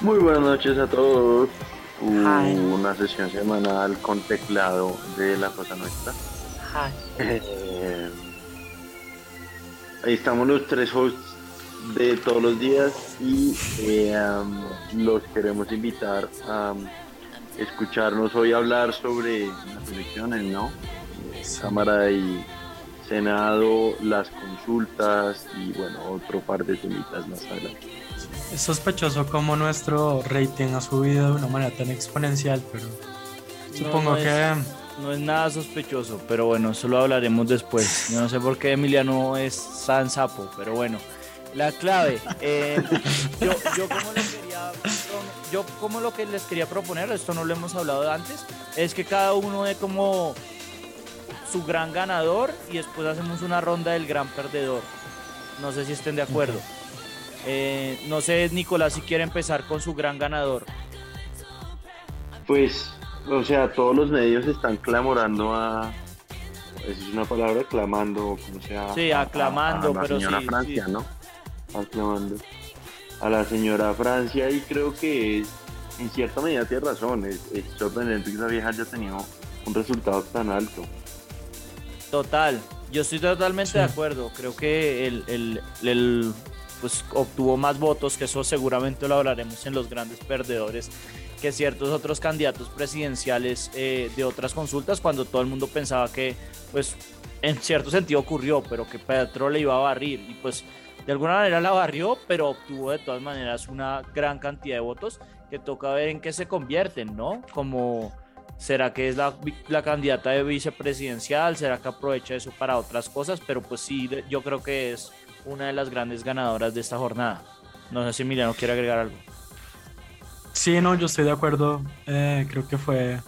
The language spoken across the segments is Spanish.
Muy buenas noches a todos. Una sesión semanal con teclado de la cosa nuestra. Eh, ahí estamos los tres hosts de todos los días y eh, los queremos invitar a escucharnos hoy hablar sobre las elecciones, ¿no? Cámara y Senado, las consultas y bueno, otro par de temitas más adelante. Es sospechoso cómo nuestro rating ha subido de una manera tan exponencial, pero supongo que... no es nada sospechoso, pero bueno, eso lo hablaremos después. Yo no sé por qué Emiliano es San Sapo, pero bueno. La clave, eh, yo, como les quería, yo como lo que les quería proponer, esto no lo hemos hablado antes, es que cada uno de como su gran ganador y después hacemos una ronda del gran perdedor. No sé si estén de acuerdo. Eh, no sé, Nicolás, si quiere empezar con su gran ganador. Pues, o sea, todos los medios están clamorando a. Esa es una palabra, clamando, como sea. Sí, aclamando, a, la señora Francia, ¿no? Aclamando. A la señora Francia, y creo que en cierta medida tiene razón. Es, sorprendente que esa vieja haya tenido un resultado tan alto. Total, yo estoy totalmente de acuerdo. Creo que el, el pues obtuvo más votos, que eso seguramente lo hablaremos en los grandes perdedores, que ciertos otros candidatos presidenciales eh, de otras consultas, cuando todo el mundo pensaba que, pues, en cierto sentido ocurrió, pero que Petro le iba a barrir y pues de alguna manera la barrió, pero obtuvo de todas maneras una gran cantidad de votos que toca ver en qué se convierten, ¿no? Como será que es la, la candidata de vicepresidencial, será que aprovecha eso para otras cosas, pero pues sí, yo creo que es una de las grandes ganadoras de esta jornada. No sé si Emiliano quiere agregar algo. Sí, no, yo estoy de acuerdo. Eh, creo que fue,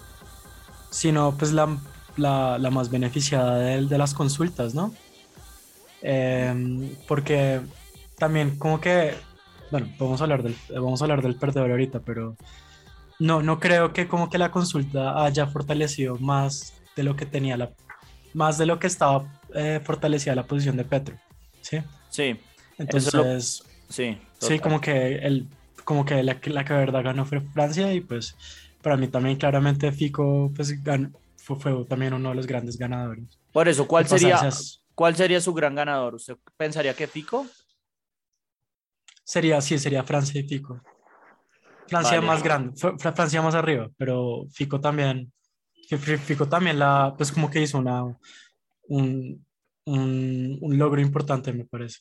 si no, pues la, la, más beneficiada de, de, las consultas, ¿no? Em, porque también como que, bueno, vamos a, hablar del, vamos a hablar del perdedor ahorita, pero no, no creo que como que la consulta haya fortalecido más de lo que tenía la, más de lo que estaba eh, fortalecida la posición de Petro, ¿sí? Sí. Entonces, sí, sí, como que, el, como que la, la que verdad ganó fue Francia y pues para mí también claramente Fico pues, fue, también uno de los grandes ganadores. Por eso, ¿cuál sería, ¿cuál sería su gran ganador? ¿Usted pensaría que Fico? Sería, sí, sería Francia y Fico. Francia más grande, Francia más arriba, pero Fico también, Fico también la, pues como que hizo una, un, un, logro importante, me parece.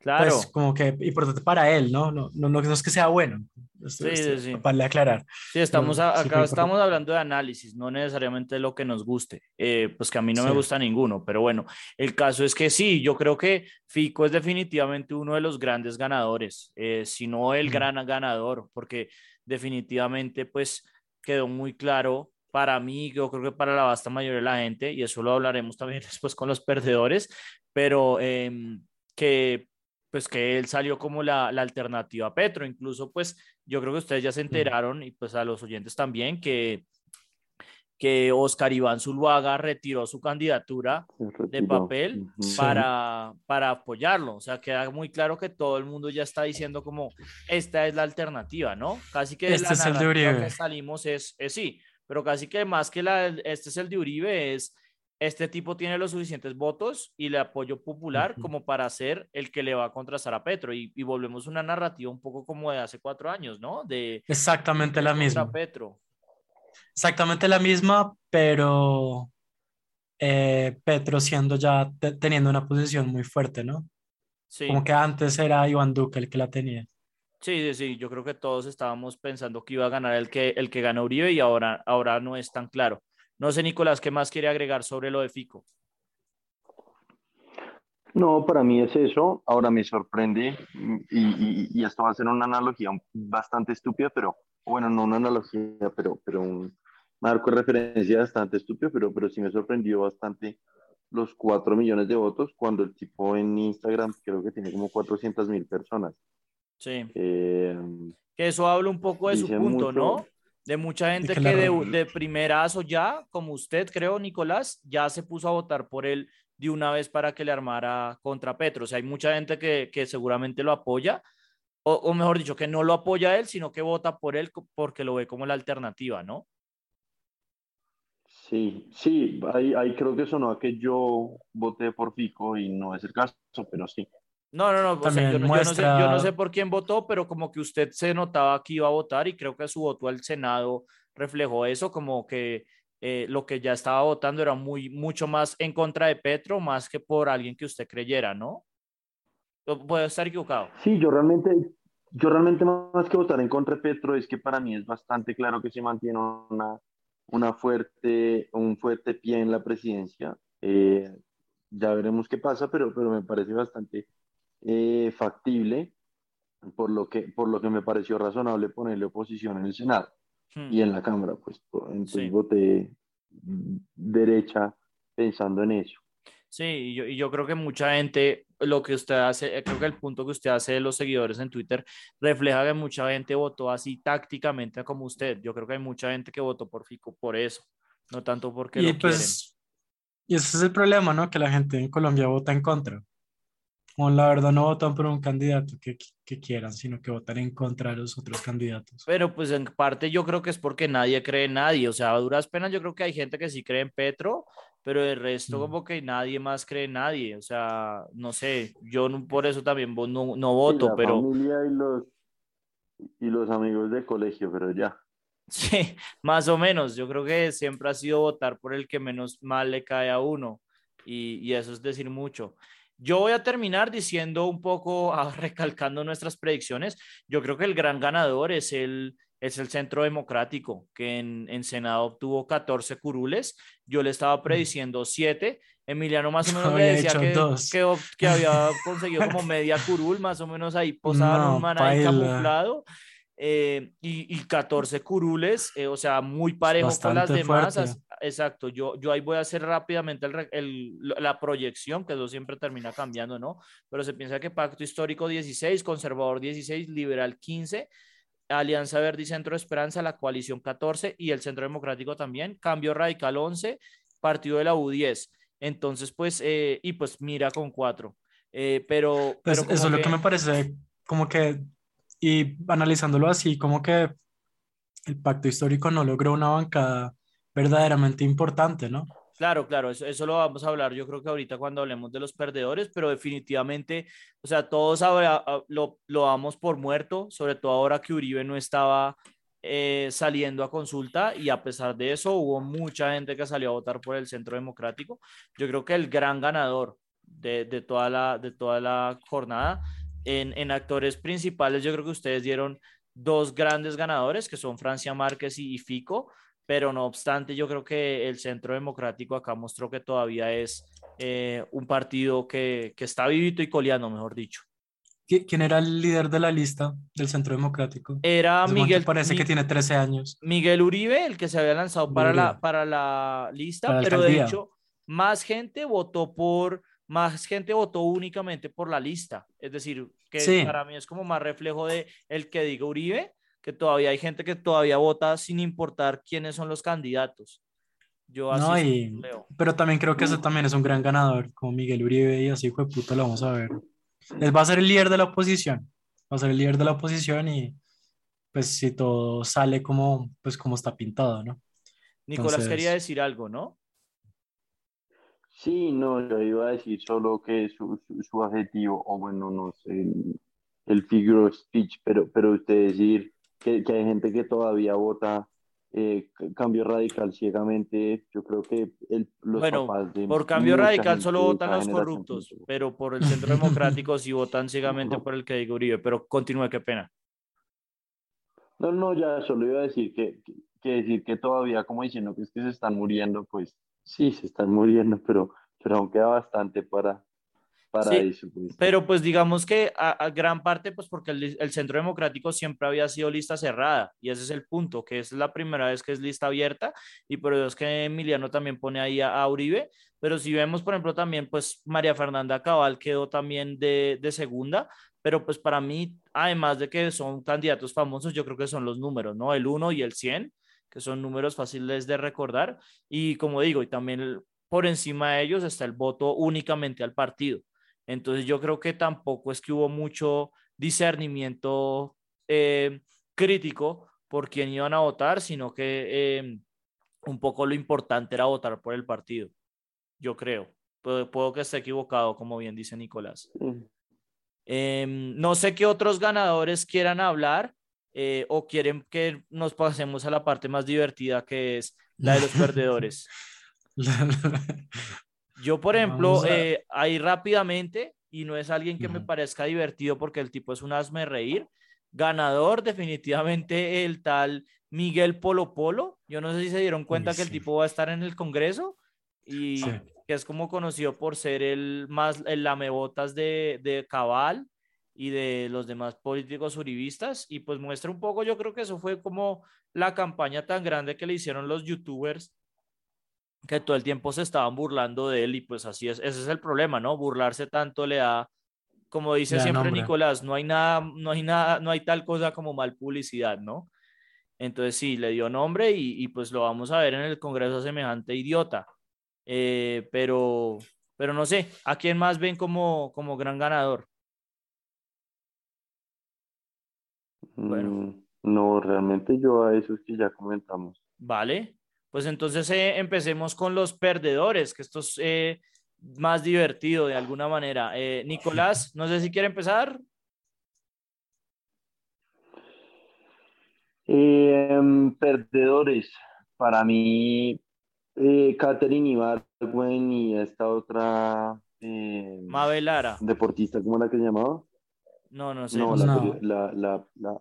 Claro. Pues como que importante para él, ¿no? No, no, no, es que sea bueno. sí, sí, sí. Para aclarar. Sí, estamos acá estamos hablando de análisis, no necesariamente de lo que nos guste. Eh, pues que a mí no me gusta ninguno, pero bueno, el caso es que sí, yo creo que Fico es definitivamente uno de los grandes ganadores, eh, si no el gran ganador, porque definitivamente pues quedó muy claro para mí, yo creo que para la vasta mayoría de la gente, y eso lo hablaremos también después con los perdedores, pero em, que pues que él salió como la, la, alternativa a Petro. Incluso, pues yo creo que ustedes ya se enteraron y pues a los oyentes también que, que Oscar Iván Zuluaga retiró su candidatura de papel para, para apoyarlo. O sea, queda muy claro que todo el mundo ya está diciendo como esta es la alternativa, ¿no? Casi que este es el de que salimos es, es sí pero casi que más que la, este es el de Uribe, es este tipo tiene los suficientes votos y el apoyo popular como para ser el que le va a contrastar a Petro. Y, volvemos a una narrativa un poco como de hace cuatro años, ¿no? De exactamente la misma. Petro. Exactamente la misma, pero eh, Petro siendo ya teniendo una posición muy fuerte, ¿no? Sí. Como que antes era Iván Duque el que la tenía. Sí, sí, yo creo que todos estábamos pensando que iba a ganar el que, el que ganó Uribe y ahora, ahora no es tan claro. No sé, Nicolás, ¿qué más quiere agregar sobre lo de Fico? No, para mí es eso. Ahora me sorprende y, y, esto va a ser una analogía bastante estúpida, pero bueno, no una analogía, pero, pero un marco de referencia bastante estúpido, pero, pero sí me sorprendió bastante los 4 millones de votos cuando el tipo en Instagram creo que tiene como 400 mil personas. Sí. Eh, que eso habla un poco de su punto, ¿no? De mucha gente que, de, de, primerazo ya, como usted creo, Nicolás, ya se puso a votar por él de una vez para que le armara contra Petro. O sea, hay mucha gente que, que seguramente lo apoya, o, o, mejor dicho, que no lo apoya a él, sino que vota por él porque lo ve como la alternativa, ¿no? Sí, sí, ahí, ahí creo que sonó a que yo voté por Fico y no es el caso, pero sí. No, no, no, yo, no sé, yo, no sé, por quién votó, pero como que usted se notaba que iba a votar y creo que su voto al Senado reflejó eso, como que eh, lo que ya estaba votando era muy, mucho más en contra de Petro, más que por alguien que usted creyera, ¿no? Puedo estar equivocado. Sí, yo realmente, yo realmente más que votar en contra de Petro es que para mí es bastante claro que se mantiene una, una fuerte, un fuerte pie en la presidencia. Eh, ya veremos qué pasa, pero, pero me parece bastante eh, factible, por lo, que, por lo que me pareció razonable ponerle oposición en el Senado y hmm. en la Cámara, pues entonces voté derecha pensando en eso. Sí, y yo, y yo, creo que mucha gente, lo que usted hace, eh, creo que el punto que usted hace de los seguidores en Twitter refleja que mucha gente votó así tácticamente como usted. Yo creo que hay mucha gente que votó por Fico por eso, no tanto porque y lo pues, Y ese es el problema, ¿no? Que la gente en Colombia vota en contra o la verdad no votan por un candidato que, que, quieran, sino que votan en contra de los otros candidatos. Pero pues en parte yo creo que es porque nadie cree en nadie, o sea, a duras penas yo creo que hay gente que sí cree en Petro, pero el resto mm. como que nadie más cree en nadie, o sea, no sé, yo por eso también no, no voto, la pero... Familia y los, y los amigos de colegio, pero ya. Sí, más o menos, yo creo que siempre ha sido votar por el que menos mal le cae a uno, y, y eso es decir mucho. Yo voy a terminar diciendo un poco, ah, recalcando nuestras predicciones. Yo creo que el gran ganador es el, es el Centro Democrático, que en, en Senado obtuvo 14 curules. Yo le estaba prediciendo 7. Emiliano más o menos me decía que, que, que, había conseguido como media curul, más o menos ahí posado un man ahí camuflado. Eh, y, y, 14 curules, eh, o sea, muy parejo con las demás. Exacto, yo, yo ahí voy a hacer rápidamente el, la proyección, que eso siempre termina cambiando, ¿no? Pero se piensa que Pacto Histórico 16, Conservador 16, Liberal 15, Alianza Verde y Centro Esperanza, la coalición 14 y el Centro Democrático también, Cambio Radical 11, Partido de la U 10. Entonces, pues, eh, y pues mira con 4. pero, pues eso es lo que me parece como que y analizándolo así, como que el pacto histórico no logró una bancada verdaderamente importante, ¿no? Claro, claro, eso, eso, lo vamos a hablar yo creo que ahorita cuando hablemos de los perdedores, pero definitivamente, o sea, todos ahora ah, lo, lo damos por muerto, sobre todo ahora que Uribe no estaba eh, saliendo a consulta y a pesar de eso hubo mucha gente que salió a votar por el Centro Democrático. Yo creo que el gran ganador de, de toda, la, de toda la jornada en, actores principales, yo creo que ustedes dieron dos grandes ganadores, que son Francia Márquez y, Fico, pero no obstante, yo creo que el Centro Democrático acá mostró que todavía es eh, un partido que, que, está vivito y coleando, mejor dicho. ¿Quién era el líder de la lista del Centro Democrático? Era Miguel. Parece que tiene 13 años. Miguel Uribe, el que se había lanzado para la, para la lista, pero de hecho, más gente votó por más gente votó únicamente por la lista. Es decir, que para mí es como más reflejo de el que diga Uribe, que todavía hay gente que todavía vota sin importar quiénes son los candidatos. Yo así no, Pero también creo que ese también es un gran ganador, como Miguel Uribe, y así fue puta, lo vamos a ver. Él va a ser el líder de la oposición. Va a ser el líder de la oposición y pues si todo sale como, pues como está pintado, ¿no? Nicolás quería decir algo, ¿no? Sí, no, yo iba a decir solo que su, su, adjetivo, o bueno, no sé, el, figure of speech, pero, pero usted decir que, que hay gente que todavía vota eh, cambio radical ciegamente, yo creo que el, los bueno, por cambio radical solo votan los corruptos, pero por el centro democrático sí votan ciegamente por el que digo Uribe, pero continúe, qué pena. No, no, ya solo iba a decir que, que, que decir que todavía, como diciendo que es que se están muriendo, pues Sí, se están muriendo, pero, pero aún queda bastante para, para eso. Pues. Pero pues digamos que a, gran parte, pues porque el, Centro Democrático siempre había sido lista cerrada y ese es el punto, que es la primera vez que es lista abierta y por eso es que Emiliano también pone ahí a, Uribe, pero si vemos, por ejemplo, también pues María Fernanda Cabal quedó también de, de segunda, pero pues para mí, además de que son candidatos famosos, yo creo que son los números, ¿no? El 1 y el 100 que son números fáciles de recordar. Y como digo, y también por encima de ellos está el voto únicamente al partido. Entonces yo creo que tampoco es que hubo mucho discernimiento eh, crítico por quién iban a votar, sino que eh, un poco lo importante era votar por el partido, yo creo. Puedo, que esté equivocado, como bien dice Nicolás. Em, no sé qué otros ganadores quieran hablar. Eh, o quieren que nos pasemos a la parte más divertida que es la de los perdedores. Yo, por ejemplo, eh, ahí rápidamente, y no es alguien que me parezca divertido porque el tipo es un asme reír, ganador definitivamente el tal Miguel Polo Polo. Yo no sé si se dieron cuenta que el tipo va a estar en el Congreso y que es como conocido por ser el más, el lamebotas de, de Cabal y de los demás políticos uribistas y pues muestra un poco, yo creo que eso fue como la campaña tan grande que le hicieron los youtubers que todo el tiempo se estaban burlando de él y pues así es, ese es el problema, ¿no? Burlarse tanto le da, como dice siempre Nicolás, no hay nada, no hay nada, no hay tal cosa como mal publicidad, ¿no? Entonces sí, le dio nombre y, pues lo vamos a ver en el Congreso semejante idiota. Eh, pero, pero no sé, ¿a quién más ven como, como gran ganador? Bueno. Mm, no, realmente yo a esos que ya comentamos. Vale, pues entonces eh, empecemos con los perdedores, que esto es eh, más divertido de alguna manera. Eh, Nicolás, no sé si quiere empezar. Em, perdedores, para mí, Catherine Ibargüen y esta otra... Mabel Lara. Deportista, ¿cómo era que se llamaba? No, no sé. No, La, la, la,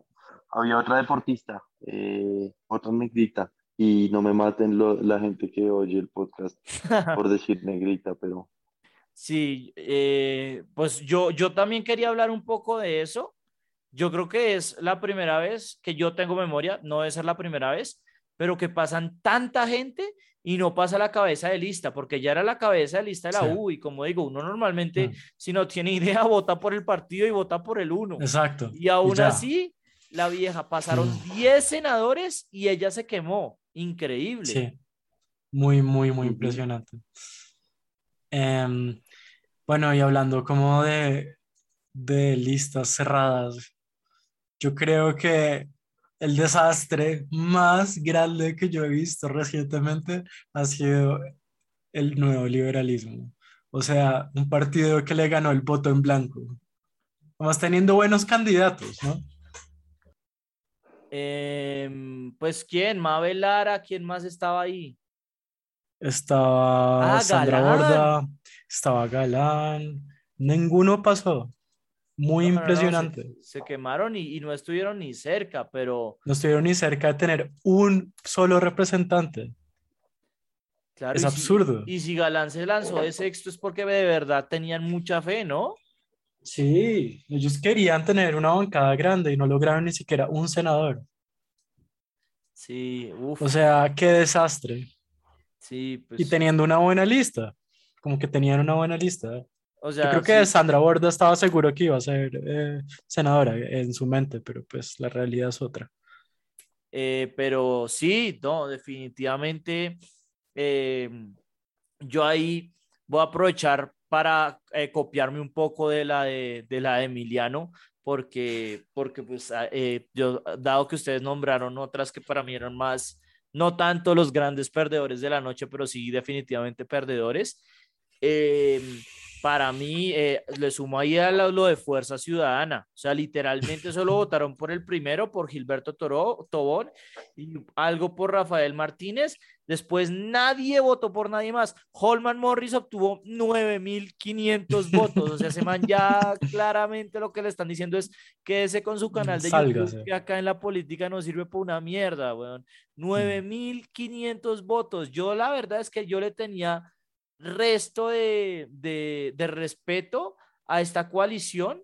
había otra deportista, eh, otra negrita, y no me maten la gente que oye el podcast por decir negrita, pero... Sí, eh, pues yo, yo también quería hablar un poco de eso. Yo creo que es la primera vez que yo tengo memoria, no debe ser la primera vez, pero que pasan tanta gente y no pasa la cabeza de lista, porque ya era la cabeza de lista de la U y como digo, uno normalmente mm. si no tiene idea vota por el partido y vota por el uno. Exacto. Y aún así, la vieja pasaron 10 mm. senadores y ella se quemó. Increíble. Sí. Muy, muy, muy impresionante. Em, bueno, y hablando como de, de listas cerradas, yo creo que el desastre más grande que yo he visto recientemente ha sido el nuevo liberalismo. O sea, un partido que le ganó el voto en blanco. Vamos teniendo buenos candidatos, ¿no? Em, pues, ¿quién? Mabel Lara, ¿quién más estaba ahí? Estaba ah, Sandra Borda, estaba Galán, ninguno pasó. Muy impresionante. se, quemaron y, no estuvieron ni cerca, pero... No estuvieron ni cerca de tener un solo representante. Claro, es absurdo. y si Galán se lanzó de sexto es porque de verdad tenían mucha fe, ¿no? Sí, ellos querían tener una bancada grande y no lograron ni siquiera un senador. Sí, uff. O sea, qué desastre. Sí, pues... Y teniendo una buena lista, como que tenían una buena lista. Yo creo que Sandra Borda estaba seguro que iba a ser eh, senadora en su mente, pero pues la realidad es otra. Eh, pero sí, no, definitivamente eh, yo ahí voy a aprovechar para copiarme un poco de la de, de, la de Emiliano, porque, porque pues ah, yo, dado que ustedes nombraron otras que para mí eran más, no tanto los grandes perdedores de la noche, pero sí definitivamente perdedores. Eh, para mí eh, le sumo ahí a lo de Fuerza Ciudadana. O sea, literalmente solo votaron por el primero, por Gilberto Toro, Tobón, y algo por Rafael Martínez. Después nadie votó por nadie más. Holman Morris obtuvo 9.500 votos. O sea, se man ya claramente lo que le están diciendo es quédese con su canal de YouTube, que acá en la política no sirve para una mierda, weón. 9.500 votos. Yo la verdad es que yo le tenía resto de, de, de respeto a esta coalición.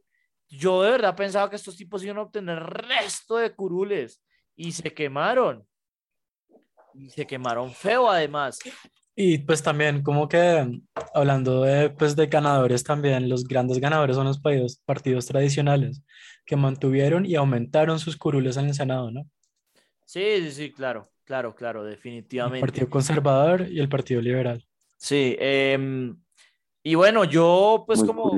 Yo de verdad pensaba que estos tipos iban a obtener resto de curules y se quemaron. Y se quemaron feo además. Y pues también como que hablando de, pues, de ganadores también, los grandes ganadores son los partidos, partidos tradicionales que mantuvieron y aumentaron sus curules en el Senado, ¿no? Sí, sí, sí, claro, claro, claro, definitivamente. El Partido Conservador y el Partido Liberal. Sí, em, y bueno, yo pues como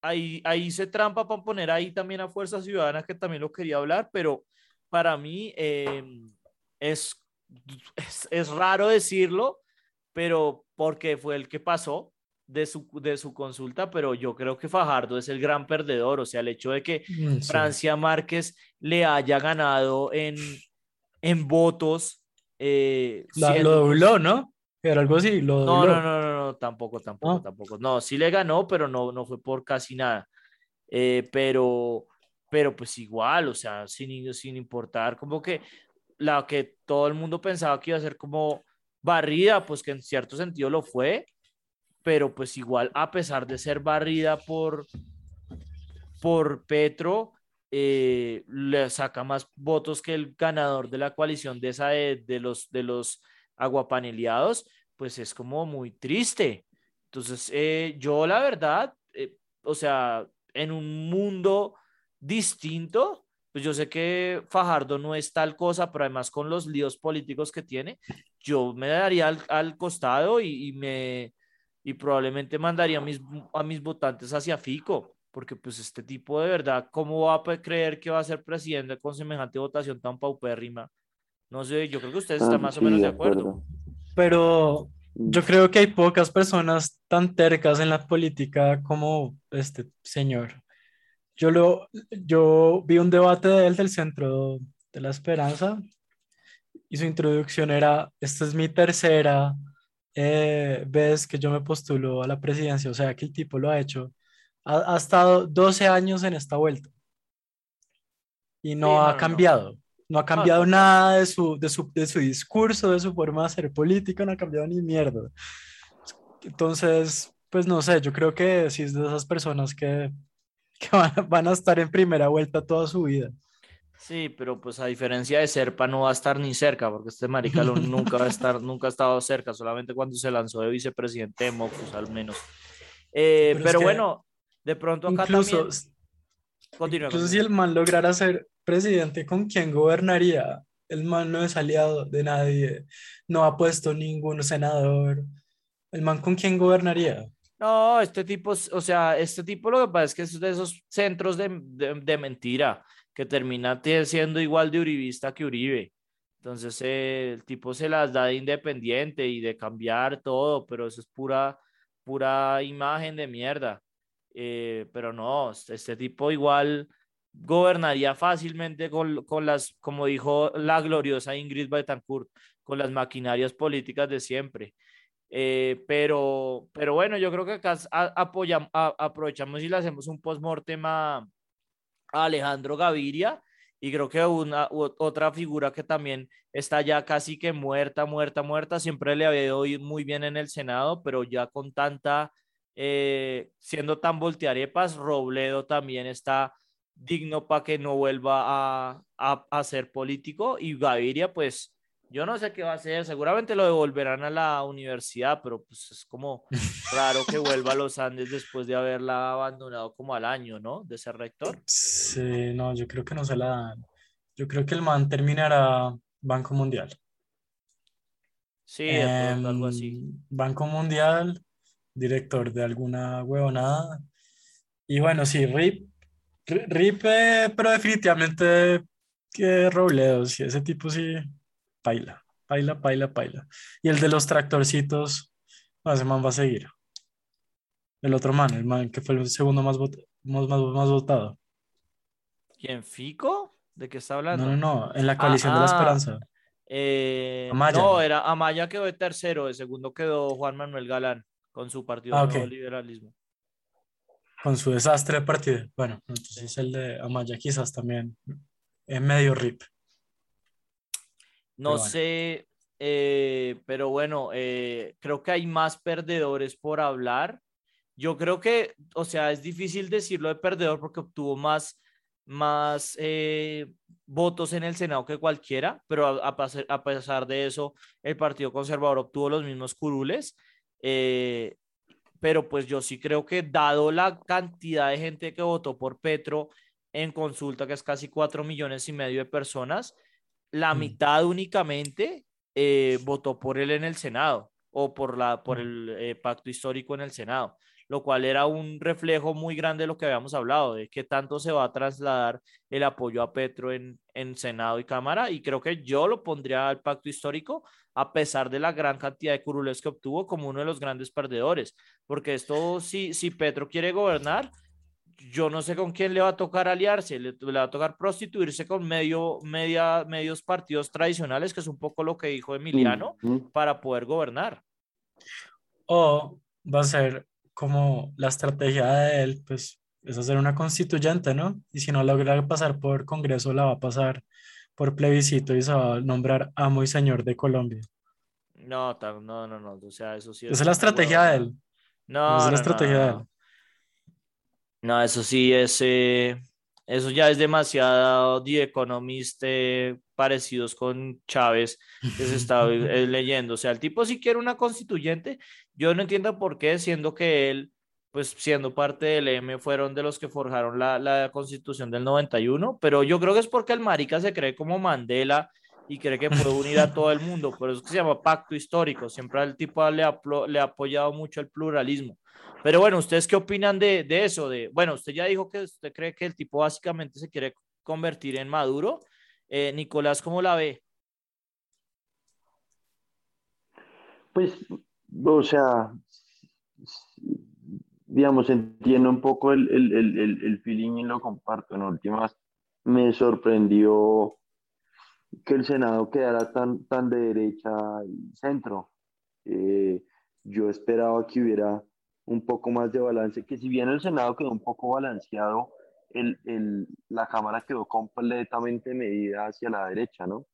ahí, ahí se trampa para poner ahí también a Fuerza Ciudadana, que también lo quería hablar, pero para mí em, es, es, raro decirlo, pero porque fue el que pasó de su, de su consulta, pero yo creo que Fajardo es el gran perdedor, o sea, el hecho de que mm, Francia Márquez le haya ganado en, en votos. Eh, lo dobló, ¿no? Era algo así, lo no, no, no, no, no, tampoco, tampoco, tampoco. No, sí le ganó, pero no, no fue por casi nada. Eh, pero, pero pues igual, o sea, sin, sin importar, como que la que todo el mundo pensaba que iba a ser como barrida, pues que en cierto sentido lo fue, pero pues igual, a pesar de ser barrida por, por Petro, eh, le saca más votos que el ganador de la coalición de esa de, de los, de los aguapaneleados, pues es como muy triste. Entonces, eh, yo la verdad, eh, o sea, en un mundo distinto, pues yo sé que Fajardo no es tal cosa, pero además con los líos políticos que tiene, yo me daría al, costado y, me y probablemente mandaría a mis, a mis votantes hacia Fico, porque pues este tipo de verdad, ¿cómo va a creer que va a ser presidente con semejante votación tan paupérrima? No sé, yo creo que ustedes están ah, más o menos de acuerdo. Pero yo creo que hay pocas personas tan tercas en la política como este señor. Yo, lo, yo vi un debate de él del Centro de la Esperanza y su introducción era, esta es mi tercera eh, vez que yo me postulo a la presidencia, o sea que el tipo lo ha hecho, ha, estado 12 años en esta vuelta y no ha cambiado. No ha cambiado nada de su, de, su, de su discurso, de su forma de hacer política, no ha cambiado ni mierda. Entonces, pues no sé, yo creo que sí es de esas personas que, que van, a estar en primera vuelta toda su vida. Sí, pero pues a diferencia de Serpa no va a estar ni cerca, porque este marica nunca va a estar, nunca ha estado cerca, solamente cuando se lanzó de vicepresidente de Mocus al menos. Eh, pero, bueno, de pronto acá incluso, también... Continúa, incluso si el man lograra ser presidente con quién gobernaría. El man no es aliado de nadie, no ha puesto ningún senador. El man con quién gobernaría. No, este tipo, o sea, este tipo lo que pasa es que es de esos centros de, de, mentira que termina siendo igual de uribista que Uribe. Entonces eh, el tipo se las da de independiente y de cambiar todo, pero eso es pura, pura imagen de mierda. Eh, pero no, este tipo igual gobernaría fácilmente con, con, las, como dijo la gloriosa Ingrid Betancourt, con las maquinarias políticas de siempre. Eh, pero, pero bueno, yo creo que acá apoyamos, aprovechamos y le hacemos un post-mortem a, Alejandro Gaviria y creo que una otra figura que también está ya casi que muerta, muerta, muerta, siempre le había ido muy bien en el Senado, pero ya con tanta, eh, siendo tan voltearepas, Robledo también está digno para que no vuelva a, a, ser político. Y Gaviria, pues yo no sé qué va a hacer, seguramente lo devolverán a la universidad, pero pues es como raro que vuelva a los Andes después de haberla abandonado como al año, ¿no? De ser rector. Sí, no, yo creo que no se la dan. Yo creo que el man terminará Banco Mundial. Sí, algo así. Banco Mundial, director de alguna huevonada. Y bueno, sí, RIP Ripe, pero definitivamente que Robledo, si ese tipo sí, paila, paila, paila, paila. Y el de los tractorcitos, no, ese man va a seguir. El otro man, el man que fue el segundo más, más, más, votado. ¿Quién, Fico? ¿De qué está hablando? No, no, no, en la coalición de la ah, esperanza. Eh, no, era Amaya quedó de tercero, de segundo quedó Juan Manuel Galán con su partido ah, de liberalismo con su desastre de partido. Bueno, entonces el de Amaya quizás también es medio rip. No sé, eh, pero bueno, eh, creo que hay más perdedores por hablar. Yo creo que, o sea, es difícil decirlo de perdedor porque obtuvo más, más eh, votos en el Senado que cualquiera, pero a, a, pesar de eso, el Partido Conservador obtuvo los mismos curules. Pero pues yo sí creo que dado la cantidad de gente que votó por Petro en consulta, que es casi cuatro millones y medio de personas, la mm. mitad únicamente eh, votó por él en el Senado o por, la, por mm. el eh, pacto histórico en el Senado, lo cual era un reflejo muy grande de lo que habíamos hablado, de qué tanto se va a trasladar el apoyo a Petro en, en Senado y Cámara, y creo que yo lo pondría al pacto histórico, a pesar de la gran cantidad de curules que obtuvo como uno de los grandes perdedores, porque esto, si, si Petro quiere gobernar, yo no sé con quién le va a tocar aliarse, le, va a tocar prostituirse con medio, media, medios partidos tradicionales, que es un poco lo que dijo Emiliano, para poder gobernar. O va a ser como la estrategia de él, pues es hacer una constituyente, ¿no? Y si no logra pasar por Congreso, la va a pasar por plebiscito y se va a nombrar amo y señor de Colombia. No, no, no, no, o sea, eso sí. Esa es la estrategia de él. No, es la estrategia de él. No, eso sí es, eh, eso ya es demasiado The Economist eh, parecidos con Chávez que se está leyendo. O sea, el tipo sí quiere una constituyente. Yo no entiendo por qué, siendo que él, pues siendo parte del M, fueron de los que forjaron la, la constitución del 91, pero yo creo que es porque el marica se cree como Mandela y cree que puede unir a todo el mundo. Por eso que se llama pacto histórico. Siempre el tipo le le ha apoyado mucho el pluralismo. Pero bueno, ¿ustedes qué opinan de, de, eso? De, bueno, usted ya dijo que usted cree que el tipo básicamente se quiere convertir en Maduro. Eh, Nicolás, ¿cómo la ve? Pues, o sea, digamos, entiendo un poco el, el, el, el feeling y lo comparto. En últimas, me sorprendió que el Senado quedara tan, tan de derecha y centro. Eh, yo esperaba que hubiera un poco más de balance, que si bien el Senado quedó un poco balanceado, el, el, la Cámara quedó completamente medida hacia la derecha, ¿no?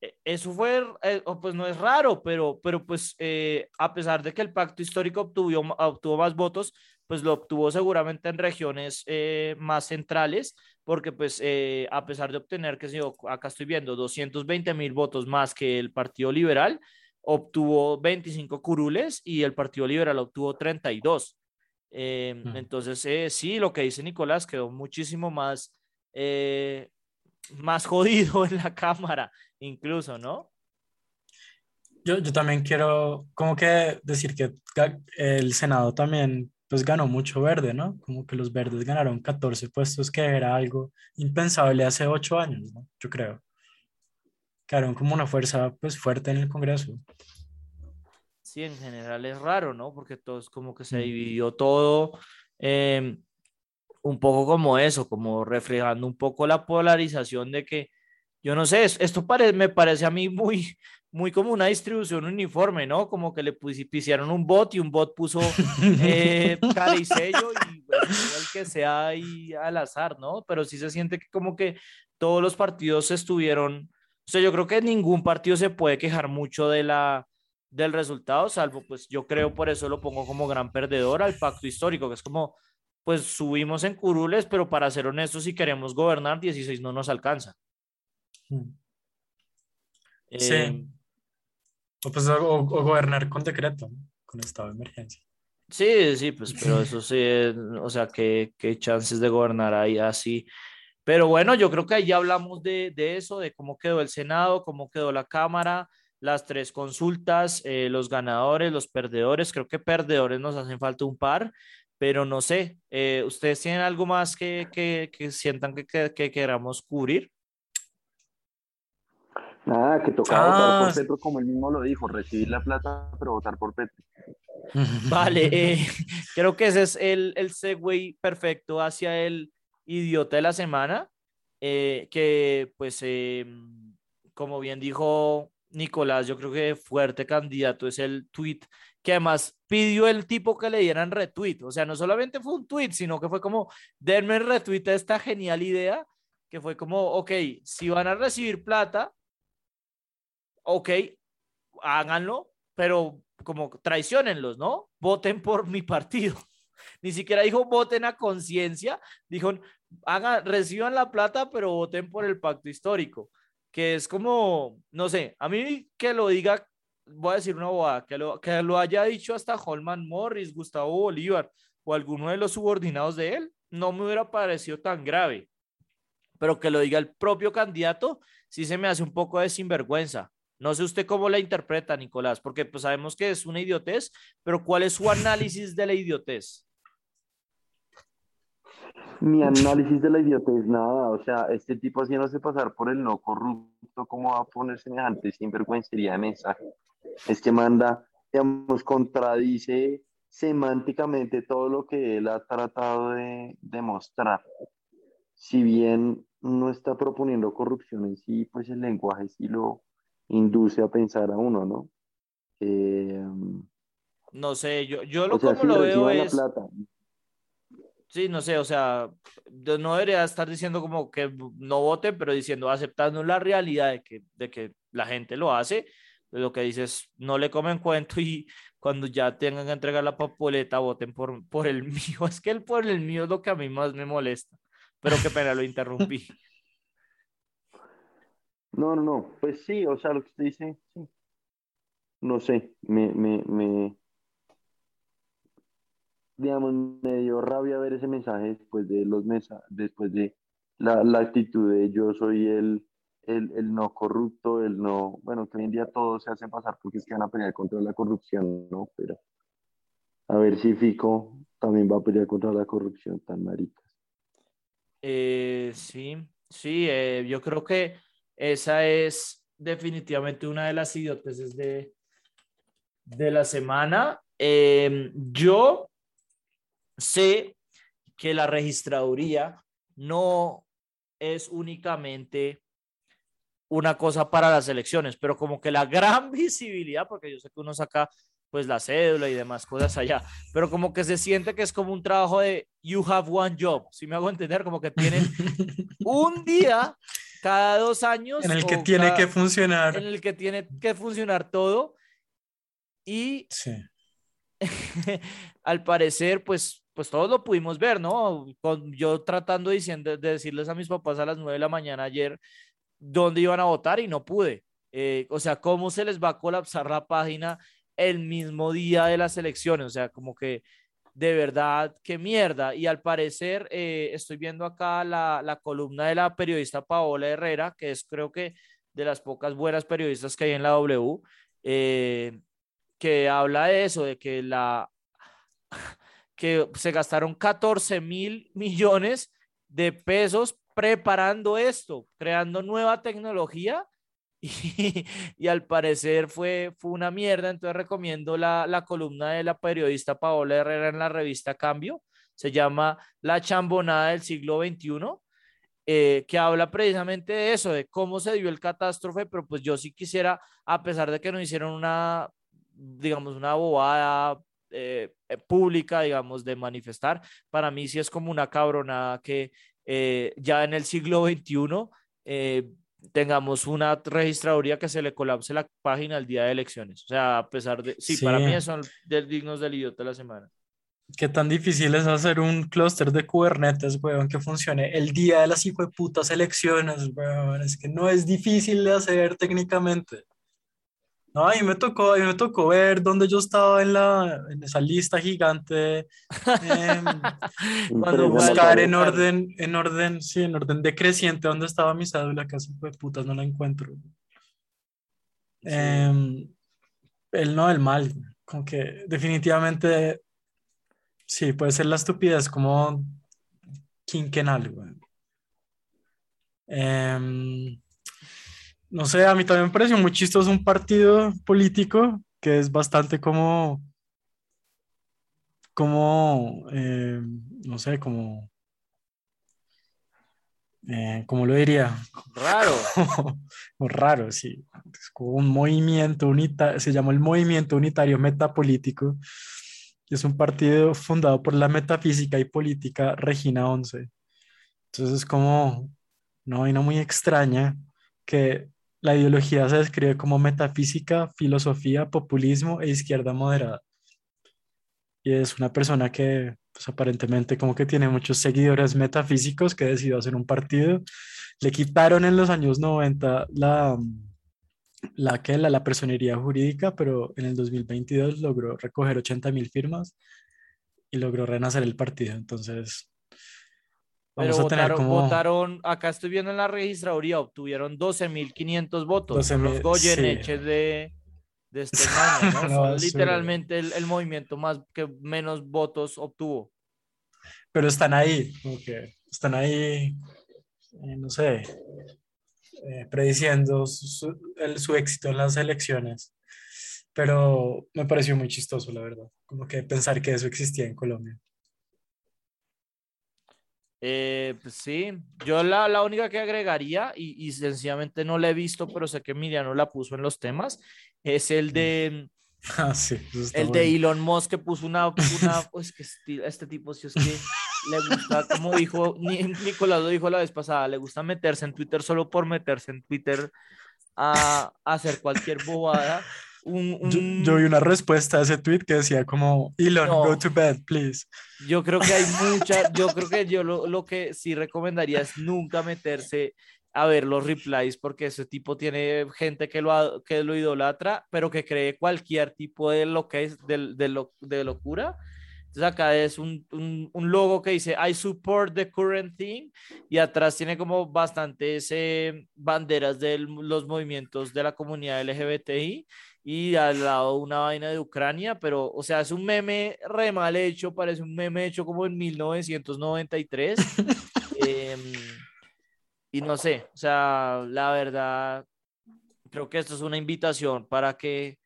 E, eso fue, eh, pues no es raro, pero, pero pues eh, a pesar de que el pacto histórico obtuvo, obtuvo más votos, pues lo obtuvo seguramente en regiones eh, más centrales, porque pues a pesar de obtener, que yo acá estoy viendo, 220 mil votos más que el Partido Liberal, obtuvo 25 curules y el Partido Liberal obtuvo 32. Eh, entonces, eh, sí, lo que dice Nicolás quedó muchísimo más, eh, más jodido en la Cámara, incluso, ¿no? Yo, yo también quiero como que decir que el Senado también pues ganó mucho verde, ¿no? Como que los verdes ganaron 14 puestos, que era algo impensable hace ocho años, ¿no? Yo creo quedaron como una fuerza pues fuerte en el Congreso. Sí, en general es raro, ¿no? Porque todo es como que se dividió todo em, un poco como eso, como reflejando un poco la polarización de que, yo no sé, esto me parece a mí muy, muy como una distribución uniforme, ¿no? Como que le pusieron un bot y un bot puso eh, cara y sello y el que sea ahí al azar, ¿no? Pero sí se siente que como que todos los partidos estuvieron o sea, yo creo que ningún partido se puede quejar mucho de la, del resultado, salvo pues yo creo por eso lo pongo como gran perdedor al pacto histórico, que es como, pues subimos en curules, pero para ser honestos, si queremos gobernar, 16 no nos alcanza. Mm. Sí. Eh, o, pues, o, gobernar con decreto, con estado de emergencia. Sí, sí, pues, pero eso sí, o sea, ¿qué, qué chances de gobernar hay así? Pero bueno, yo creo que ahí ya hablamos de, de eso, de cómo quedó el Senado, cómo quedó la Cámara, las tres consultas, eh, los ganadores, los perdedores. Creo que perdedores nos hacen falta un par, pero no sé, eh, ¿ustedes tienen algo más que, que, que sientan que, que, queramos cubrir? Nada, que tocaba votar por ah. Petro, como él mismo lo dijo, recibir la plata, pero votar por Petro. Vale, eh, creo que ese es el, el segue perfecto hacia el idiota de la semana, que pues eh, como bien dijo Nicolás, yo creo que fuerte candidato es el tweet que además pidió el tipo que le dieran retweet. O sea, no solamente fue un tweet, sino que fue como, denme retweet a esta genial idea, que fue como, ok, si van a recibir plata, ok, háganlo, pero como traicionenlos, ¿no? Voten por mi partido. Ni siquiera dijo voten a conciencia, dijo hagan, reciban la plata, pero voten por el pacto histórico, que es como, no sé, a mí que lo diga, voy a decir una bobada, que lo, que lo haya dicho hasta Holman Morris, Gustavo Bolívar o alguno de los subordinados de él, no me hubiera parecido tan grave. Pero que lo diga el propio candidato, sí se me hace un poco de sinvergüenza. No sé usted cómo la interpreta, Nicolás, porque pues sabemos que es una idiotez, pero ¿cuál es su análisis de la idiotez? Mi análisis de la idiotez, nada, o sea, este tipo haciéndose pasar por el no corrupto, ¿cómo va a poner semejante sinvergüencería de mensaje? Es que manda, digamos, contradice semánticamente todo lo que él ha tratado de demostrar. Si bien no está proponiendo corrupción en sí, pues el lenguaje sí lo induce a pensar a uno, ¿no? Eh, no sé, yo, yo lo como lo veo es... Sí, no sé, o sea, no debería estar diciendo como que no vote, pero diciendo, aceptando la realidad de que, de que la gente lo hace, lo que dices, no le comen cuento y cuando ya tengan que entregar la papoleta, voten por, por el mío. Es que el por el mío es lo que a mí más me molesta, pero qué pena, lo interrumpí. No, no, no, pues sí, o sea, lo que usted dice, sí. No sé, me, me, me, digamos, me dio rabia ver ese mensaje después de los meses, después de la, la, actitud de yo soy el, el, el, no corrupto, el no, bueno, que hoy en día todos se hacen pasar porque es que van a pelear contra la corrupción, ¿no? Pero a ver si Fico también va a pelear contra la corrupción tan maricas. Eh, sí, sí, eh, yo creo que esa es definitivamente una de las idioteces de, de la semana. Eh, yo sé que la registraduría no es únicamente una cosa para las elecciones, pero como que la gran visibilidad, porque yo sé que uno saca pues la cédula y demás cosas allá, pero como que se siente que es como un trabajo de you have one job, si me hago entender, como que tienen un día cada dos años en el que tiene que funcionar, en el que tiene que funcionar todo y sí. al parecer pues pues todos lo pudimos ver, ¿no? Con, yo tratando diciendo, de decirles a mis papás a las nueve de la mañana ayer dónde iban a votar y no pude. Eh, o sea, cómo se les va a colapsar la página el mismo día de las elecciones. O sea, como que de verdad, qué mierda. Y al parecer, eh, estoy viendo acá la, la, columna de la periodista Paola Herrera, que es creo que de las pocas buenas periodistas que hay en la W, eh, que habla de eso, de que la que se gastaron 14 mil millones de pesos preparando esto, creando nueva tecnología y, al parecer fue, fue una mierda. Entonces recomiendo la, la columna de la periodista Paola Herrera en la revista Cambio. Se llama La chambonada del siglo XXI. Eh, que habla precisamente de eso, de cómo se dio el catástrofe, pero pues yo sí quisiera, a pesar de que nos hicieron una, digamos, una bobada eh, eh, pública, digamos, de manifestar, para mí sí es como una cabronada que eh, ya en el siglo XXI tengamos una registraduría que se le colapse la página el día de elecciones. O sea, a pesar de, sí, para mí son dignos del idiota de la semana. Qué tan difícil es hacer un clúster de Kubernetes, weón, que funcione el día de las hijo de putas elecciones, weón. Es que no es difícil de hacer técnicamente. No, a mí me tocó, a mí me tocó ver dónde yo estaba en, la, en esa lista gigante, em, cuando buscar en orden, en orden, sí, en orden decreciente dónde estaba mi cédula, casi de putas no la encuentro. Em, el no, el mal, como que definitivamente, sí, puede ser la estupidez como quinquenal, güey. Eh, no sé, a mí también me pareció muy chistoso un partido político que es bastante como, como, eh, no sé, como, eh, ¿cómo lo diría? Raro. Como, raro, sí. Es como un movimiento unitario, se llama el Movimiento Unitario Metapolítico. Es un partido fundado por la metafísica y política Regina 11. Entonces es como una vaina muy extraña que la ideología se describe como metafísica, filosofía, populismo e izquierda moderada. Y es una persona que pues, aparentemente como que tiene muchos seguidores metafísicos que decidió hacer un partido. Le quitaron en los años 90 la, la, la personería jurídica, pero en el 2022 logró recoger 80 mil firmas y logró renacer el partido. Entonces, Vamos Pero a votaron, como... votaron, acá estoy viendo en la registraduría, obtuvieron 12.500 votos. los Goyeneches de, de este año, ¿no? literalmente el, el, movimiento más que menos votos obtuvo. Pero están ahí, están ahí, eh, no sé, eh, prediciendo su, el, su éxito en las elecciones. Pero me pareció muy chistoso, la verdad, como que pensar que eso existía en Colombia. Eh, pues sí, yo la, la, única que agregaría, y, y, sencillamente no la he visto, pero sé que Miriano la puso en los temas, es el de... Ah, sí, el de Elon Musk que puso una... una pues que este tipo, si es que le gusta, como dijo Nicolás lo dijo la vez pasada, le gusta meterse en Twitter solo por meterse en Twitter a, a hacer cualquier bobada. Yo, vi una respuesta a ese tweet que decía como, Elon, go to bed, please. Yo creo que hay mucha, yo creo que yo lo, lo, que sí recomendaría es nunca meterse a ver los replies porque ese tipo tiene gente que lo, que lo idolatra, pero que cree cualquier tipo de lo que es de, de, lo, de locura. Entonces acá es un, un, un, logo que dice I support the current thing y atrás tiene como bastantes eh, banderas de los movimientos de la comunidad LGBTI y al lado una vaina de Ucrania, pero, o sea, es un meme re mal hecho, parece un meme hecho como en 1993. Em, y no sé, o sea, la verdad, creo que esto es una invitación para que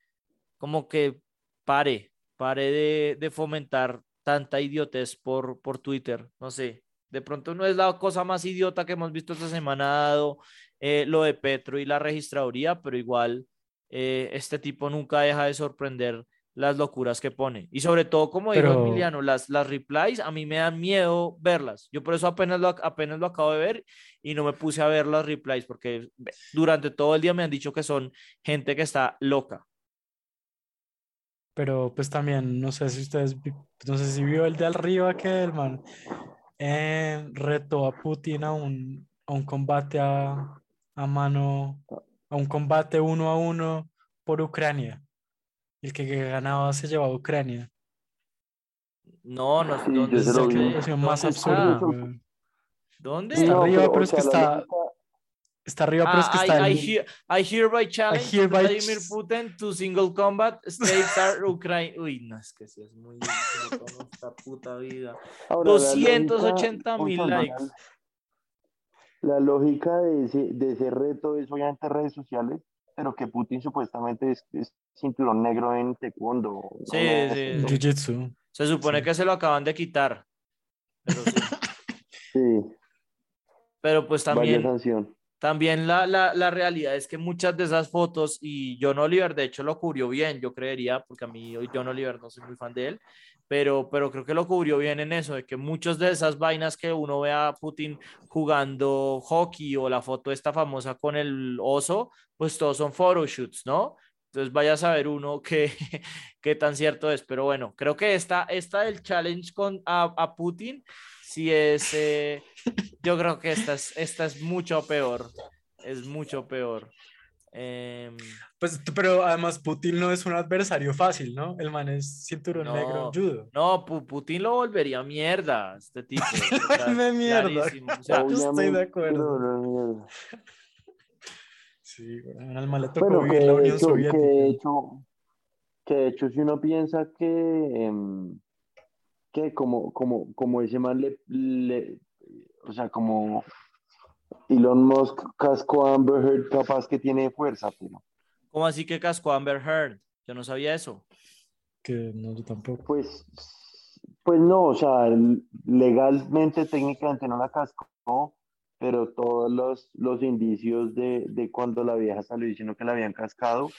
como que pare, pare de, de fomentar tanta idiotez por, por Twitter, no sé. De pronto no es la cosa más idiota que hemos visto esta semana, dado eh, lo de Petro y la registraduría, pero igual eh, este tipo nunca deja de sorprender las locuras que pone. Y sobre todo, como dijo Emiliano, las, las replies a mí me dan miedo verlas. Yo por eso apenas lo, apenas lo acabo de ver y no me puse a ver las replies porque durante todo el día me han dicho que son gente que está loca. Pero pues también, no sé si ustedes, no sé si vio el de arriba que el man eh, retó a Putin a un, a un combate a, a mano a un combate uno a uno por Ucrania. El que ganaba se llevaba a Ucrania. No, no sé dónde es la más absurda. ¿Dónde? Está arriba, pero es que está. Está arriba, pero es que está. I, I, I hereby challenge I hereby... Vladimir Putin to single combat states are Ukraine. Uy, no, es que sí, es muy. esta puta vida. 280 mil likes la lógica de ese, de ese reto es obviamente redes sociales, pero que Putin supuestamente es, cinturón negro en taekwondo. Sí, sí. Jiu-jitsu. Se supone que se lo acaban de quitar. Pero sí. Pero pues también, también la, la, la, realidad es que muchas de esas fotos, y John Oliver de hecho lo cubrió bien, yo creería, porque a mí John Oliver no soy muy fan de él, pero, pero creo que lo cubrió bien en eso, de que muchas de esas vainas que uno ve a Putin jugando hockey o la foto esta famosa con el oso, pues todos son photoshoots, ¿no? Entonces vaya a saber uno qué, qué tan cierto es. Pero bueno, creo que esta, esta del challenge con a, a Putin, sí es, eh, yo creo que esta es, esta es mucho peor, es mucho peor. Eh, pues, pero además Putin no es un adversario fácil, ¿no? El man es cinturón negro judo. No, Putin lo volvería mierda, este tipo. o mierda. O sea, estoy de acuerdo. Sí, bueno, al mal le tocó vivir la Unión Soviética. Que de, hecho, que de hecho, si uno piensa que, em, que como, como, como ese man le, le o sea, como Elon Musk casco a Amber Heard capaz que tiene fuerza, pero... ¿Cómo así que casco a Amber Heard? Yo no sabía eso. Que no, yo tampoco. Pues, pues no, o sea, legalmente, técnicamente no la cascó, pero todos los, los indicios de, de cuando la vieja salió diciendo que la habían cascado,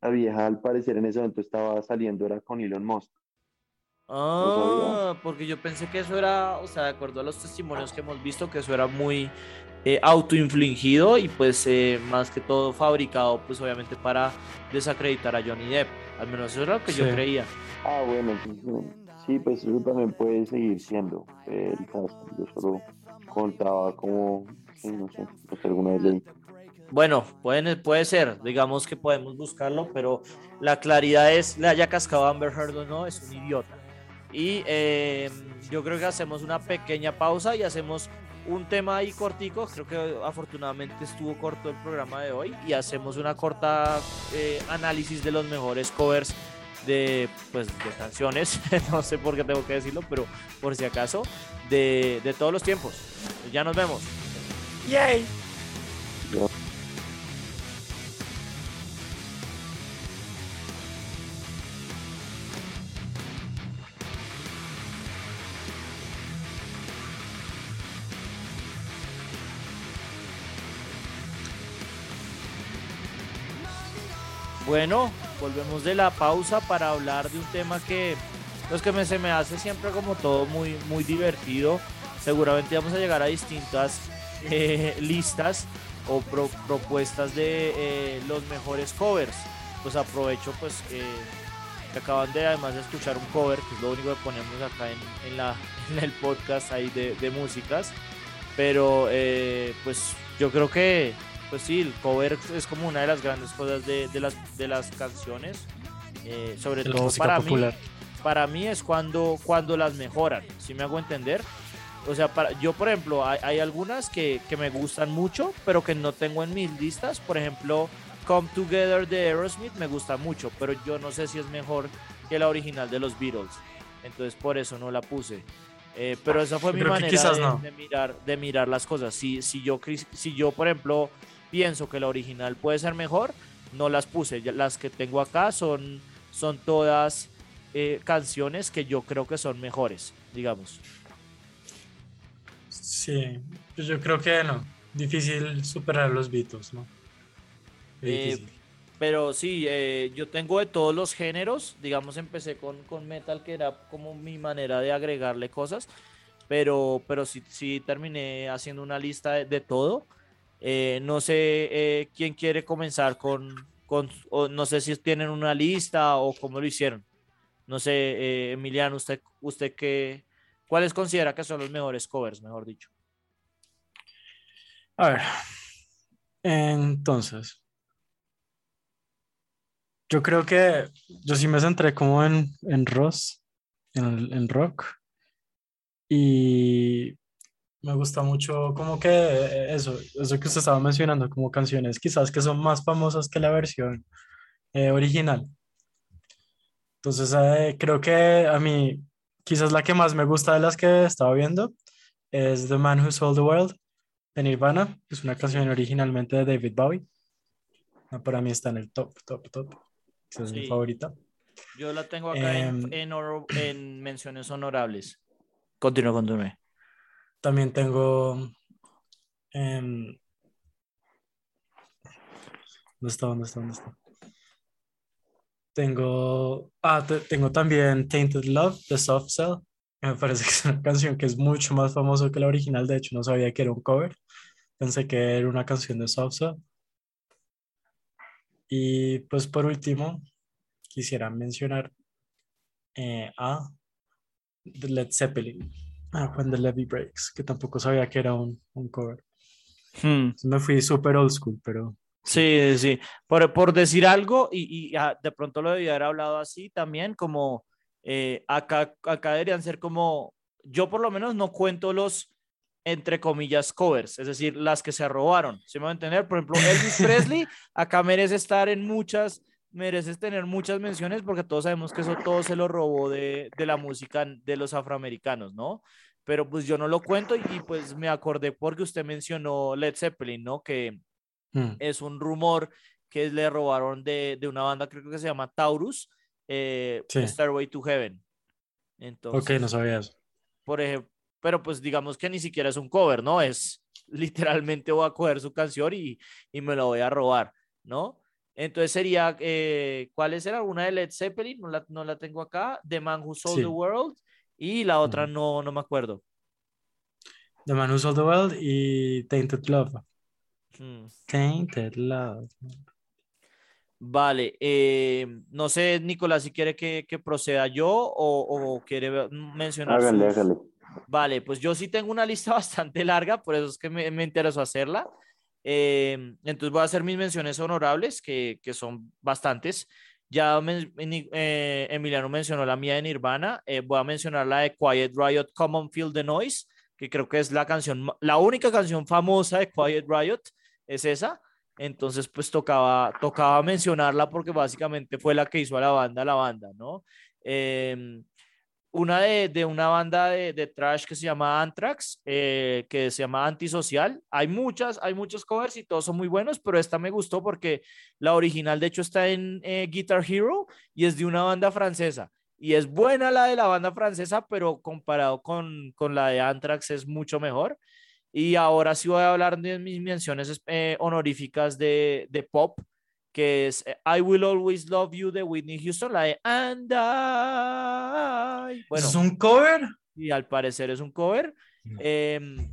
la vieja al parecer en ese momento estaba saliendo, era con Elon Musk. Ah, porque yo pensé que eso era, o sea, de acuerdo a los testimonios que hemos visto, que eso era muy eh, autoinfligido y pues eh, más que todo fabricado, pues obviamente para desacreditar a Johnny Depp. Al menos eso era lo que yo creía. Ah, bueno, sí, pues eso también puede seguir siendo el caso. Yo solo contaba como, no sé, pues alguna vez Bueno, puede, puede ser, digamos que podemos buscarlo, pero la claridad es, le haya cascado a Amber Heard o no, es un idiota. Y eh, yo creo que hacemos una pequeña pausa y hacemos un tema ahí cortico. Creo que afortunadamente estuvo corto el programa de hoy y hacemos una corta eh, análisis de los mejores covers de, pues, de canciones. no sé por qué tengo que decirlo, pero por si acaso, de, de todos los tiempos. Ya nos vemos. Yay. Bueno, volvemos de la pausa para hablar de un tema que, pues que me, se me hace siempre como todo muy, muy divertido. Seguramente vamos a llegar a distintas eh, listas o propuestas de eh, los mejores covers. Pues aprovecho pues que acaban de además de escuchar un cover, que es lo único que ponemos acá en, la, el podcast ahí de, músicas. Pero eh, pues yo creo que pues sí, el cover es como una de las grandes cosas de, las, de las canciones, eh, sobre todo para mí. Para mí es cuando, cuando las mejoran, si me hago entender. O sea, para, yo por ejemplo, hay, algunas que, me gustan mucho, pero que no tengo en mis listas. Por ejemplo, Come Together de Aerosmith me gusta mucho, pero yo no sé si es mejor que la original de los Beatles. Entonces por eso no la puse. Eh, pero esa fue mi manera de, mirar, de mirar las cosas. Si, si, yo, si yo, por ejemplo, pienso que la original puede ser mejor, no las puse. Las que tengo acá son, son todas eh, canciones que yo creo que son mejores, digamos. Sí, pues yo creo que no. Difícil superar los Beatles, ¿no? Eh, pero sí, eh, yo tengo de todos los géneros. Digamos, empecé con, con, metal, que era como mi manera de agregarle cosas. Pero, pero sí, sí terminé haciendo una lista de todo. Eh, no sé eh, quién quiere comenzar con, con no sé si tienen una lista o cómo lo hicieron. No sé, eh, Emiliano, usted, usted qué, ¿cuáles considera que son los mejores covers, mejor dicho? A ver, entonces, yo creo que yo sí me centré como en, Ross, en, en rock, y me gusta mucho como que eh, eso, eso que usted estaba mencionando, como canciones quizás que son más famosas que la versión eh, original. Entonces eh, creo que a mí quizás la que más me gusta de las que estaba viendo es The Man Who Sold the World de Nirvana, que es una canción originalmente de David Bowie. Para mí está en el top, top, top. es mi favorita. Yo la tengo acá en, em, en, en menciones honorables. Continúa, continúe. También tengo. ¿Dónde está? ¿Dónde está? ¿Dónde está? Tengo. Ah, tengo también Tainted Love de Soft Cell. Me parece que es una canción que es mucho más famosa que la original. De hecho, no sabía que era un cover. Pensé que era una canción de Soft Cell. Y pues por último, quisiera mencionar eh, a Led Zeppelin. Ah, When the Levy Breaks, que tampoco sabía que era un, un cover. Hmm. Me fui súper old school, pero... Sí, sí, por, por decir algo, y, y ah, de pronto lo debía haber hablado así también, como eh, acá, acá deberían ser como, yo por lo menos no cuento los, entre comillas, covers, es decir, las que se robaron, ¿se me va a entender? Por ejemplo, Elvis Presley acá merece estar en muchas, mereces tener muchas menciones porque todos sabemos que eso todo se lo robó de, de la música de los afroamericanos, ¿no? pero pues yo no lo cuento y, pues me acordé porque usted mencionó Led Zeppelin, ¿no? Que mm. es un rumor que le robaron de, de, una banda, creo que se llama Taurus, eh, Starway to Heaven. Entonces, ok, no sabía eso. Por ejemplo, pero pues digamos que ni siquiera es un cover, ¿no? Es literalmente voy a coger su canción y, y me la voy a robar, ¿no? Entonces sería, eh, ¿cuál es alguna de Led Zeppelin? No la, no la tengo acá. The Man Who Sold the World. Y la otra no, no me acuerdo. The Man Who Sold the World y Tainted Love. Hmm. Tainted Love. Vale, eh, no sé, Nicolás, si quiere que, proceda yo o, quiere mencionar. Vale, pues yo sí tengo una lista bastante larga, por eso es que me, me interesó hacerla. Eh, entonces voy a hacer mis menciones honorables, que, que son bastantes. Ya eh, Emiliano mencionó la mía de Nirvana. voy a mencionar la de Quiet Riot, Common Feel the Noise, que creo que es la canción, la única canción famosa de Quiet Riot, es esa. Entonces, pues tocaba, tocaba mencionarla porque básicamente fue la que hizo a la banda la banda, ¿no? Em, una de, de, una banda de, de, trash que se llama Anthrax, eh, que se llama Antisocial. Hay muchas, hay muchos covers y todos son muy buenos, pero esta me gustó porque la original, de hecho, está en eh, Guitar Hero y es de una banda francesa. Y es buena la de la banda francesa, pero comparado con, con la de Anthrax es mucho mejor. Y ahora sí voy a hablar de mis menciones eh, honoríficas de, de, pop, que es eh, I Will Always Love You de Whitney Houston, la de And I. Bueno, ¿Es un cover? Y al parecer es un cover. Em,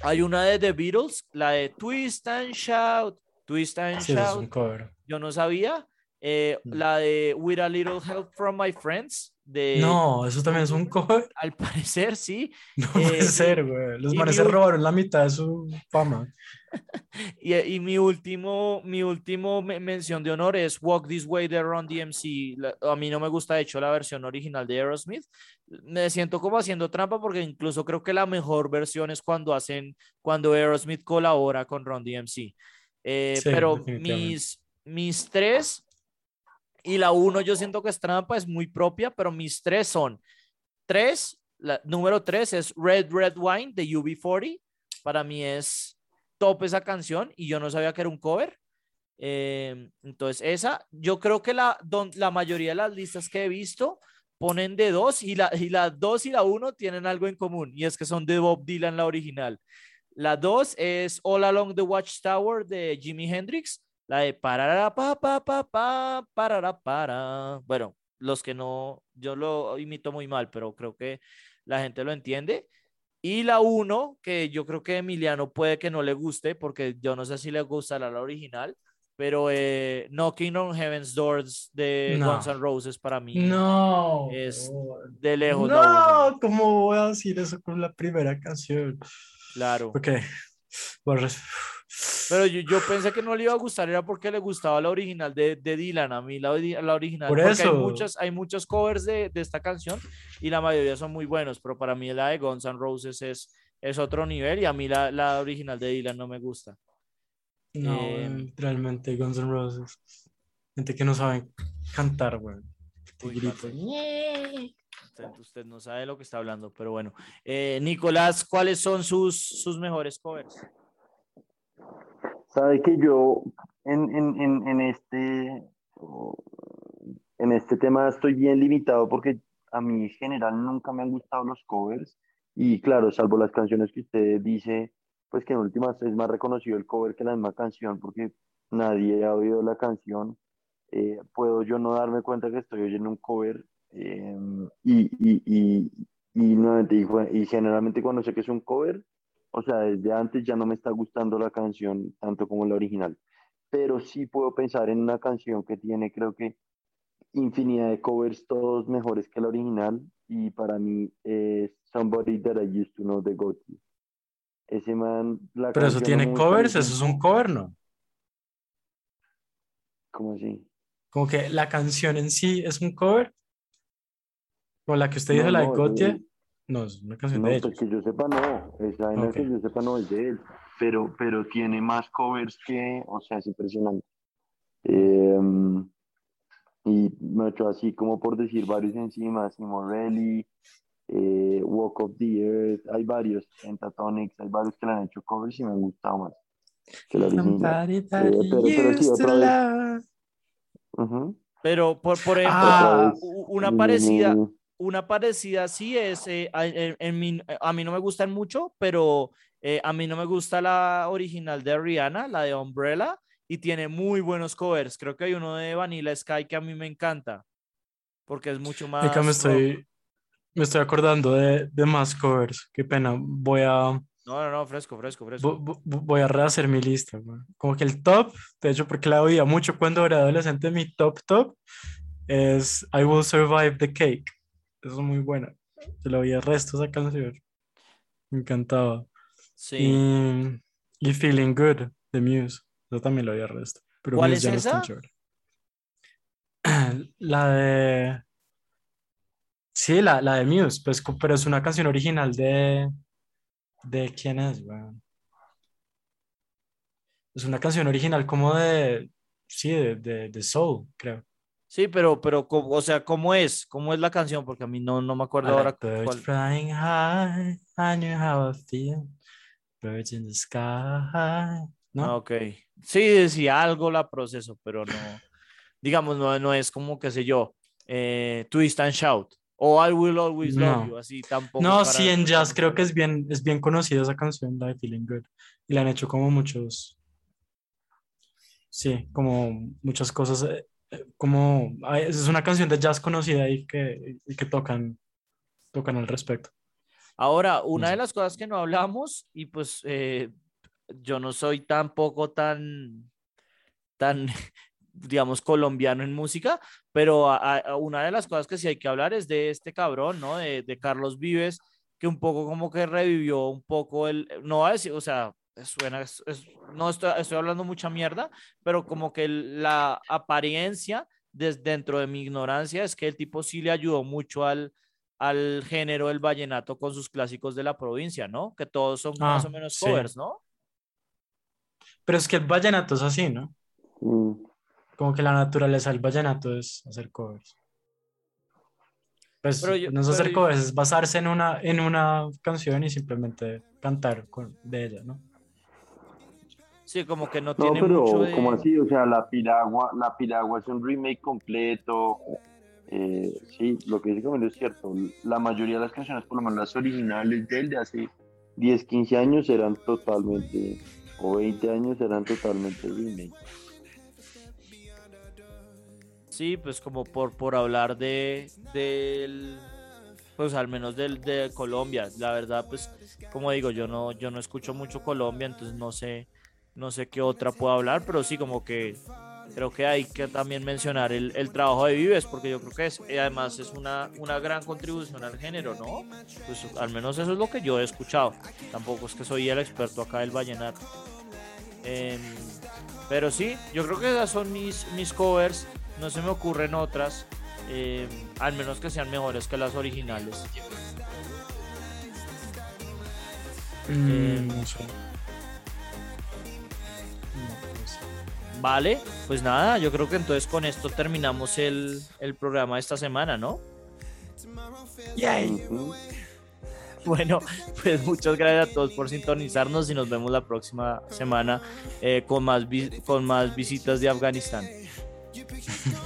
hay una de The Beatles, la de Twist and Shout. Twist and Shout. Es un cover. Yo no sabía. Eh, mm. la de With a Little Help from My Friends. De, no, eso también es un cover. Al parecer, sí. No puede eh, ser, güey. Los manes se robaron la mitad de su fama. y, y, mi último, mi último mención de honor es Walk This Way de Ron DMC. a mí no me gusta, de hecho, la versión original de Aerosmith. Me siento como haciendo trampa porque incluso creo que la mejor versión es cuando hacen, cuando Aerosmith colabora con Ron DMC. Eh, pero mis, mis tres y la uno yo siento que es trampa, es muy propia, pero mis tres son tres. La, número tres es Red Red Wine de UB40. Para mí es top esa canción y yo no sabía que era un cover. Eh, entonces, esa, yo creo que la, la mayoría de las listas que he visto ponen de dos y la, y la dos y la uno tienen algo en común y es que son de Bob Dylan, la original. La dos es All Along the Watchtower de Jimi Hendrix la de parará, pa, pa, pa, pa, parará, para. Bueno, los que no, yo lo imito muy mal, pero creo que la gente lo entiende. Y la uno, que yo creo que Emiliano puede que no le guste, porque yo no sé si le gusta la, original, pero eh, Knocking on Heaven's Doors de Guns N' Roses para mí no, es de lejos. No, ¿cómo voy a decir eso con la primera canción? Claro. Ok. Pero yo, yo, pensé que no le iba a gustar, era porque le gustaba la original de, de Dylan, a mí la, la original. Por eso. Hay, muchos, hay muchos covers de, de, esta canción y la mayoría son muy buenos, pero para mí la de Guns N' Roses es, es otro nivel y a mí la, la original de Dylan no me gusta. No, eh, realmente Guns N' Roses. Gente que no sabe cantar, güey. Usted, no sabe de lo que está hablando, pero bueno. Eh, Nicolás, ¿cuáles son sus, sus mejores covers? Sabe que yo en, en, en, en, este, en este tema estoy bien limitado porque a mí en general nunca me han gustado los covers y claro, salvo las canciones que usted dice, pues que en últimas es más reconocido el cover que la misma canción porque nadie ha oído la canción. Eh, puedo yo no darme cuenta que estoy oyendo un cover em, y, y, y, y, nuevamente, y, y generalmente cuando sé que es un cover, o sea, desde antes ya no me está gustando la canción tanto como la original, pero sí puedo pensar en una canción que tiene creo que infinidad de covers, todos mejores que la original, y para mí es Somebody That I Used to Know de Gotti. Ese man... La pero eso tiene covers, eso es un cover, ¿no? ¿Cómo así? Como que la canción en sí es un cover. O la que usted dijo, la de Gotti. No, es una canción de pues que yo sepa, no. Esa en que yo sepa, no es de él. Pero, pero tiene más covers que, o sea, es impresionante. Em, y me ha hecho así como por decir varios encima, Simorelli, eh, Walk of the Earth, hay varios, Pentatonics, hay varios que le han hecho covers y me han gustado más que la original. Eh, pero, pero sí, otra vez. Pero, por, por ejemplo, ah, una parecida, una parecida sí es, eh, en, a mí no me gustan mucho, pero eh, a mí no me gusta la original de Rihanna, la de Umbrella, y tiene muy buenos covers. Creo que hay uno de Vanilla Sky que a mí me encanta porque es mucho más. me estoy, me estoy acordando de, de, más covers. Qué pena. Voy a. No, no, no, fresco, fresco, fresco. Voy a rehacer mi lista. Como que el top, de hecho, porque la oía mucho cuando era adolescente, mi top top es I Will Survive the Cake. Eso es muy buena. Se lo oía resto esa canción. Me encantaba. Sí. Y, Feeling Good de Muse. Yo también lo oía resto. Pero ¿Cuál es esa? La de. Sí, la, la de Muse, pues, pero es una canción original de. ¿De quién es, Es una canción original como de. Sí, de, de, Soul, creo. Sí, pero, pero, o sea, ¿cómo es? ¿Cómo es la canción? Porque a mí no, no me acuerdo ahora. Birds flying high, I knew how I feel. Birds in the sky. ¿No? Ah, ok. Sí, decía algo la proceso, pero no digamos, no, no es como, qué sé yo, eh, Twist and Shout o I Will Always Love You, así tampoco. No, sí, en jazz creo que es bien, es bien conocida esa canción, la de Feeling Good, y la han hecho como muchos, sí, como muchas cosas, eh, como, es una canción de jazz conocida y que, y que tocan, tocan al respecto. Ahora, una de las cosas que no hablamos, y pues yo no soy tampoco tan, tan digamos, colombiano en música, pero una de las cosas que sí hay que hablar es de este cabrón, ¿no? De, de Carlos Vives, que un poco como que revivió un poco el, no va a decir, o sea, suena, no estoy, estoy, hablando mucha mierda, pero como que la apariencia desde dentro de mi ignorancia es que el tipo sí le ayudó mucho al, al género del vallenato con sus clásicos de la provincia, ¿no? Que todos son más o ah, menos covers, ¿no? Pero es que el vallenato es así, ¿no? Mm como que la naturaleza del vallenato es hacer covers. Pues no es hacer covers, es basarse en una, en una canción y simplemente cantar con, de ella, ¿no? Sí, como que no, tiene pero mucho de... como así, o sea, la piragua, la piragua es un remake completo. Eh, sí, lo que dice Camilo es cierto. La mayoría de las canciones, por lo menos las originales de él de hace 10, 15 años, eran totalmente, o 20 años, eran totalmente remake. Sí, pues como por, por hablar de, del, pues al menos del, de Colombia. La verdad, pues como digo, yo no, yo no escucho mucho Colombia, entonces no sé, no sé qué otra puedo hablar, pero sí como que creo que hay que también mencionar el, el trabajo de Vives, porque yo creo que es, además es una, una gran contribución al género, ¿no? Pues al menos eso es lo que yo he escuchado. Tampoco es que soy el experto acá del vallenato. Em, pero sí, yo creo que esas son mis, mis covers no se me ocurren otras, eh, al menos que sean mejores que las originales. Mm, eh, vale, pues nada, yo creo que entonces con esto terminamos el, programa de esta semana, ¿no? Bueno, pues muchas gracias a todos por sintonizarnos y nos vemos la próxima semana eh, con, más con más visitas de Afganistán.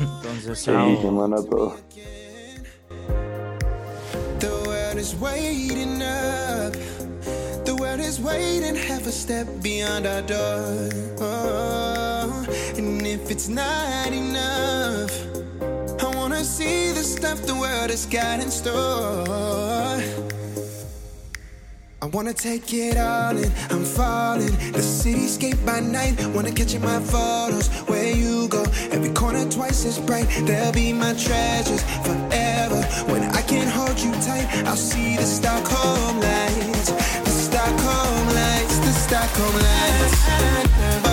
Entonces, sí, semana todo. The world is waiting up. The world is waiting half a step beyond our door. Oh, and if it's not enough, I wanna see the stuff the world has got in store. I wanna take it all in, I'm falling. The cityscape by night, wanna catch in my photos. Where you go, every corner twice as bright. They'll be my treasures forever. When I can't hold you tight, I'll see the Stockholm lights. The Stockholm lights, the Stockholm lights.